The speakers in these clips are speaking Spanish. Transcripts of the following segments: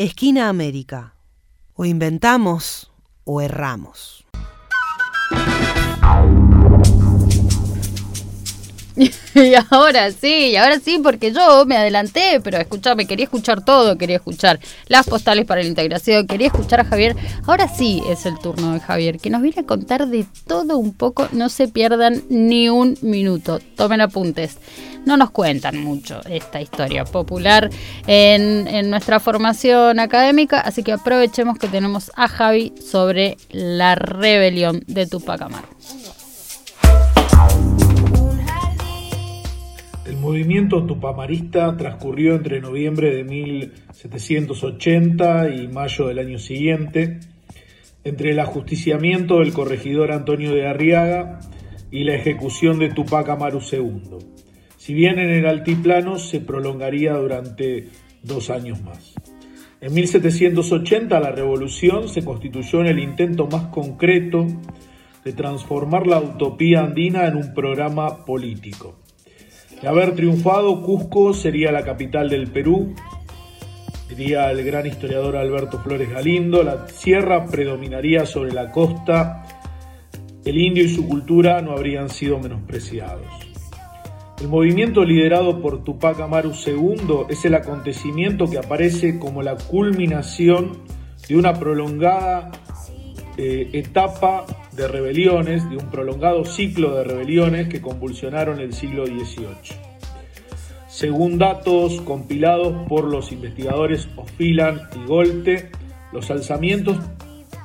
Esquina América. O inventamos o erramos. y ahora sí, y ahora sí, porque yo me adelanté, pero escúchame, quería escuchar todo, quería escuchar las postales para la integración, quería escuchar a Javier. Ahora sí es el turno de Javier, que nos viene a contar de todo un poco, no se pierdan ni un minuto, tomen apuntes. No nos cuentan mucho esta historia popular en, en nuestra formación académica, así que aprovechemos que tenemos a Javi sobre la rebelión de Tupac Amaru. El movimiento tupamarista transcurrió entre noviembre de 1780 y mayo del año siguiente, entre el ajusticiamiento del corregidor Antonio de Arriaga y la ejecución de Tupac Amaru II. Si bien en el altiplano se prolongaría durante dos años más. En 1780 la revolución se constituyó en el intento más concreto de transformar la utopía andina en un programa político. De haber triunfado, Cusco sería la capital del Perú, diría el gran historiador Alberto Flores Galindo, la sierra predominaría sobre la costa, el indio y su cultura no habrían sido menospreciados. El movimiento liderado por Tupac Amaru II es el acontecimiento que aparece como la culminación de una prolongada eh, etapa de rebeliones, de un prolongado ciclo de rebeliones que convulsionaron el siglo XVIII. Según datos compilados por los investigadores Ofilan y Golte, los alzamientos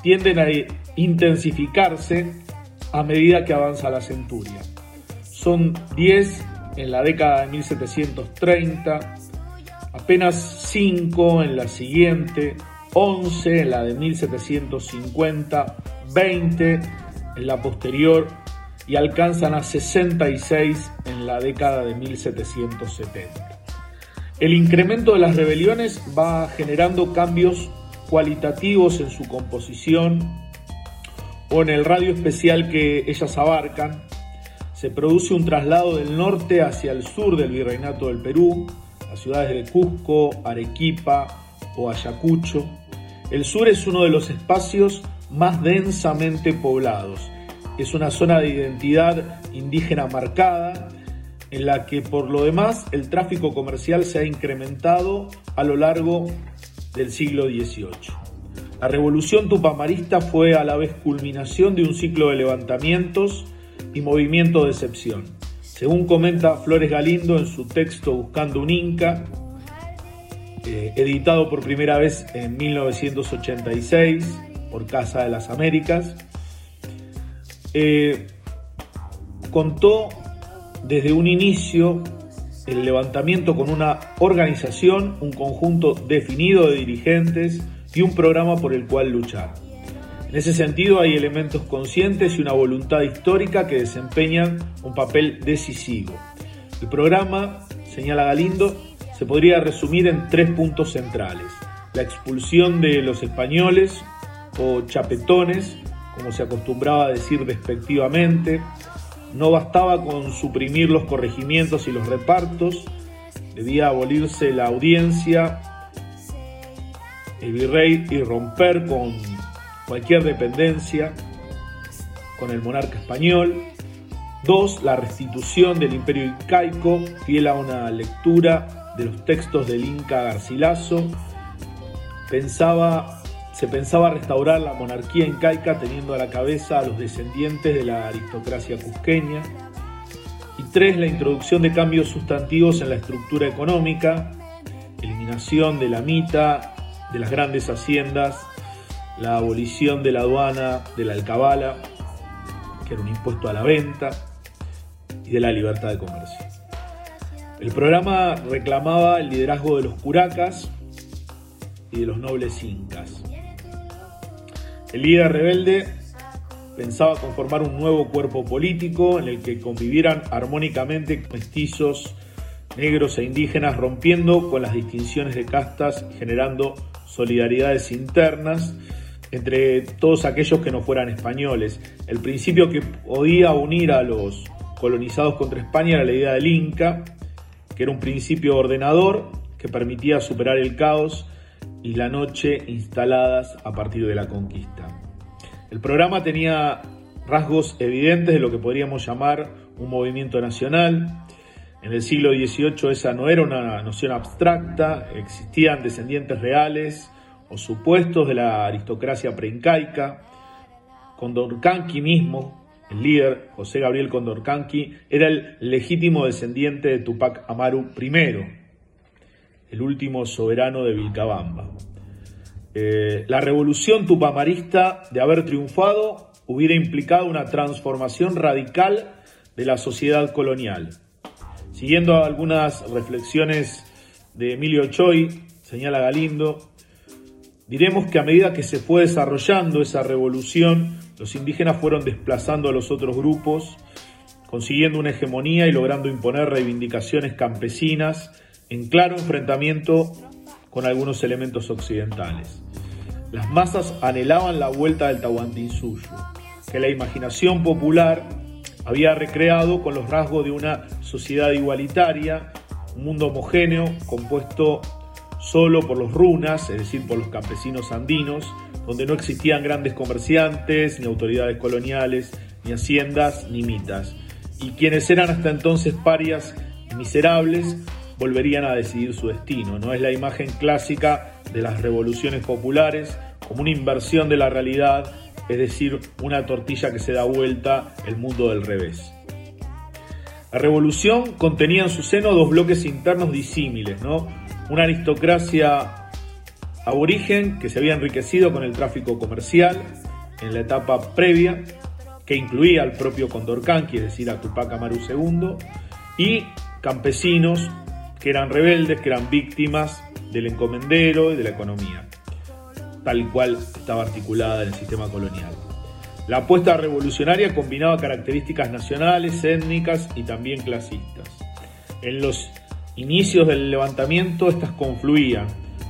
tienden a intensificarse a medida que avanza la centuria. Son 10 en la década de 1730, apenas 5 en la siguiente, 11 en la de 1750, 20 en la posterior y alcanzan a 66 en la década de 1770. El incremento de las rebeliones va generando cambios cualitativos en su composición o en el radio especial que ellas abarcan. Se produce un traslado del norte hacia el sur del virreinato del Perú, las ciudades de Cusco, Arequipa o Ayacucho. El sur es uno de los espacios más densamente poblados. Es una zona de identidad indígena marcada en la que por lo demás el tráfico comercial se ha incrementado a lo largo del siglo XVIII. La revolución tupamarista fue a la vez culminación de un ciclo de levantamientos y movimiento de excepción. Según comenta Flores Galindo en su texto Buscando un Inca, eh, editado por primera vez en 1986, por Casa de las Américas. Eh, contó desde un inicio el levantamiento con una organización, un conjunto definido de dirigentes y un programa por el cual luchar. En ese sentido hay elementos conscientes y una voluntad histórica que desempeñan un papel decisivo. El programa, señala Galindo, se podría resumir en tres puntos centrales. La expulsión de los españoles, o chapetones, como se acostumbraba a decir despectivamente. No bastaba con suprimir los corregimientos y los repartos, debía abolirse la audiencia, el virrey y romper con cualquier dependencia con el monarca español. Dos, la restitución del imperio incaico, fiel a una lectura de los textos del Inca Garcilaso. Pensaba se pensaba restaurar la monarquía incaica teniendo a la cabeza a los descendientes de la aristocracia cusqueña. Y tres, la introducción de cambios sustantivos en la estructura económica, eliminación de la mita, de las grandes haciendas, la abolición de la aduana, de la alcabala, que era un impuesto a la venta, y de la libertad de comercio. El programa reclamaba el liderazgo de los curacas y de los nobles incas. El líder rebelde pensaba conformar un nuevo cuerpo político en el que convivieran armónicamente mestizos, negros e indígenas, rompiendo con las distinciones de castas y generando solidaridades internas entre todos aquellos que no fueran españoles. El principio que podía unir a los colonizados contra España era la idea del Inca, que era un principio ordenador que permitía superar el caos y la noche instaladas a partir de la conquista. El programa tenía rasgos evidentes de lo que podríamos llamar un movimiento nacional. En el siglo XVIII esa no era una noción abstracta, existían descendientes reales o supuestos de la aristocracia preincaica. Condorcanqui mismo, el líder José Gabriel Condorcanqui, era el legítimo descendiente de Tupac Amaru I, el último soberano de Vilcabamba. Eh, la revolución tupamarista de haber triunfado hubiera implicado una transformación radical de la sociedad colonial. Siguiendo algunas reflexiones de Emilio Choi, señala Galindo, diremos que a medida que se fue desarrollando esa revolución, los indígenas fueron desplazando a los otros grupos, consiguiendo una hegemonía y logrando imponer reivindicaciones campesinas en claro enfrentamiento con algunos elementos occidentales. Las masas anhelaban la vuelta del Tahuantinsuyo, que la imaginación popular había recreado con los rasgos de una sociedad igualitaria, un mundo homogéneo compuesto solo por los runas, es decir, por los campesinos andinos, donde no existían grandes comerciantes, ni autoridades coloniales, ni haciendas, ni mitas. Y quienes eran hasta entonces parias miserables volverían a decidir su destino. No es la imagen clásica de las revoluciones populares como una inversión de la realidad, es decir, una tortilla que se da vuelta el mundo del revés. La revolución contenía en su seno dos bloques internos disímiles, ¿no? Una aristocracia aborigen que se había enriquecido con el tráfico comercial en la etapa previa, que incluía al propio Condorcanqui, es decir, a Tupac Amaru II, y campesinos que eran rebeldes, que eran víctimas del encomendero y de la economía, tal cual estaba articulada en el sistema colonial. La apuesta revolucionaria combinaba características nacionales, étnicas y también clasistas. En los inicios del levantamiento estas confluían,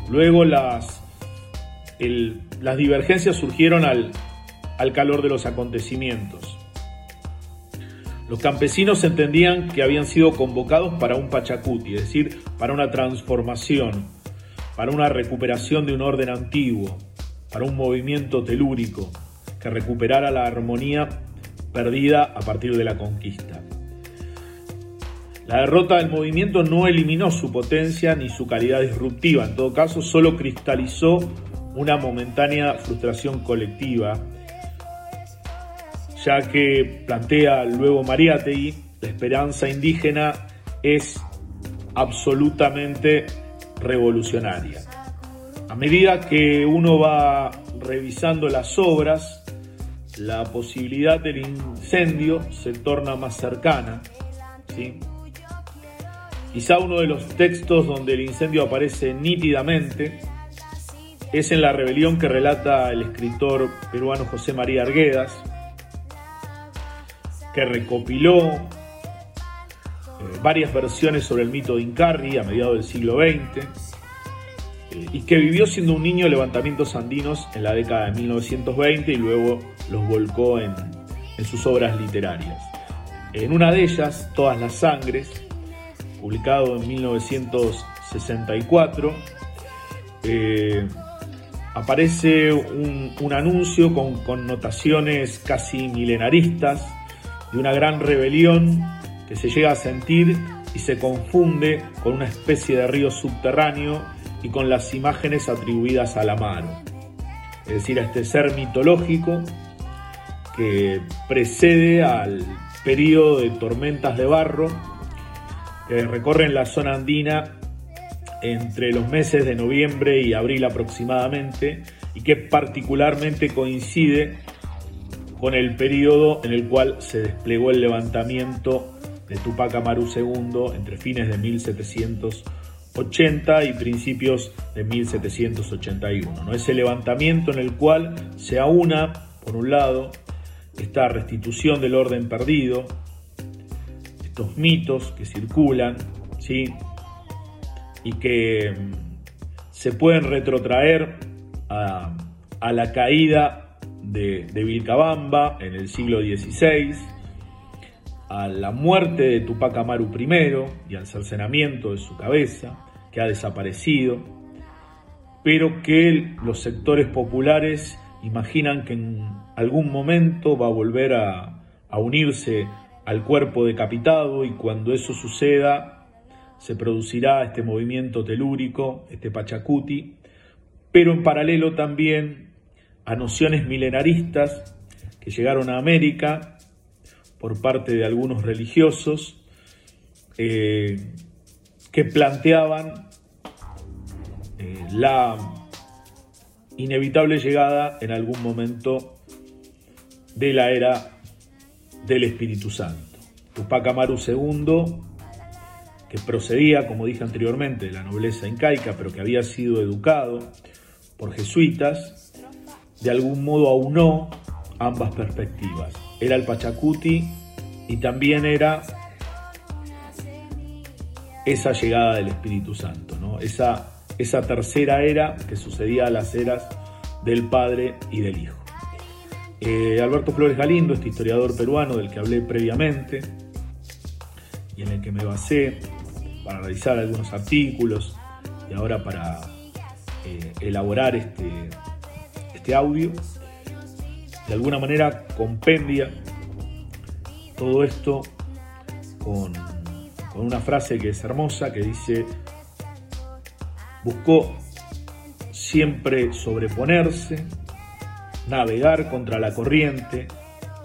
luego las, las divergencias surgieron al, al calor de los acontecimientos. Los campesinos entendían que habían sido convocados para un pachacuti, es decir, para una transformación, para una recuperación de un orden antiguo, para un movimiento telúrico que recuperara la armonía perdida a partir de la conquista. La derrota del movimiento no eliminó su potencia ni su calidad disruptiva, en todo caso solo cristalizó una momentánea frustración colectiva, ya que plantea luego Mariátegui, la esperanza indígena es absolutamente revolucionaria. A medida que uno va revisando las obras, la posibilidad del incendio se torna más cercana. ¿sí? Quizá uno de los textos donde el incendio aparece nítidamente es en la rebelión que relata el escritor peruano José María Arguedas, que recopiló eh, varias versiones sobre el mito de Incarri a mediados del siglo XX y que vivió siendo un niño levantamientos andinos en la década de 1920 y luego los volcó en, sus obras literarias. En una de ellas, Todas las Sangres, publicado en 1964, eh, aparece un, un, anuncio con connotaciones casi milenaristas de una gran rebelión que se llega a sentir y se confunde con una especie de río subterráneo y con las imágenes atribuidas a la mano, es decir, a este ser mitológico que precede al periodo de tormentas de barro que recorren la zona andina entre los meses de noviembre y abril aproximadamente y que particularmente coincide con el periodo en el cual se desplegó el levantamiento de Tupac Amaru II entre fines de 1700 80 y principios de 1781. ¿no? Ese levantamiento en el cual se aúna, por un lado, esta restitución del orden perdido, estos mitos que circulan, ¿sí? y que mm, se pueden retrotraer a, la caída de, Vilcabamba en el siglo XVI, a la muerte de Tupac Amaru I y al cercenamiento de su cabeza, que ha desaparecido, pero que los sectores populares imaginan que en algún momento va a volver a, unirse al cuerpo decapitado y cuando eso suceda se producirá este movimiento telúrico, este Pachacuti, pero en paralelo también a nociones milenaristas que llegaron a América por parte de algunos religiosos eh, que planteaban eh, la inevitable llegada en algún momento de la era del Espíritu Santo. Tupac Amaru II, que procedía, como dije anteriormente, de la nobleza incaica, pero que había sido educado por jesuitas, de algún modo aunó ambas perspectivas. Era el Pachacuti y también era esa llegada del Espíritu Santo, ¿no? esa esa tercera era que sucedía a las eras del Padre y del Hijo. Eh, Alberto Flores Galindo, este historiador peruano del que hablé previamente y en el que me basé para realizar algunos artículos y ahora para eh, elaborar este, este audio, de alguna manera compendia todo esto con, con una frase que es hermosa que dice Buscó siempre sobreponerse, navegar contra la corriente,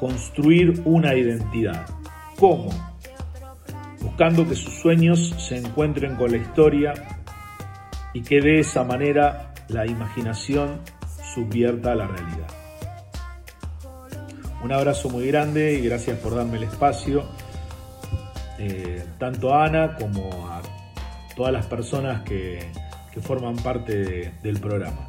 construir una identidad. ¿Cómo? Buscando que sus sueños se encuentren con la historia y que de esa manera la imaginación subvierta la realidad. Un abrazo muy grande y gracias por darme el espacio, eh, tanto a Ana como a todas las personas que, forman parte del programa.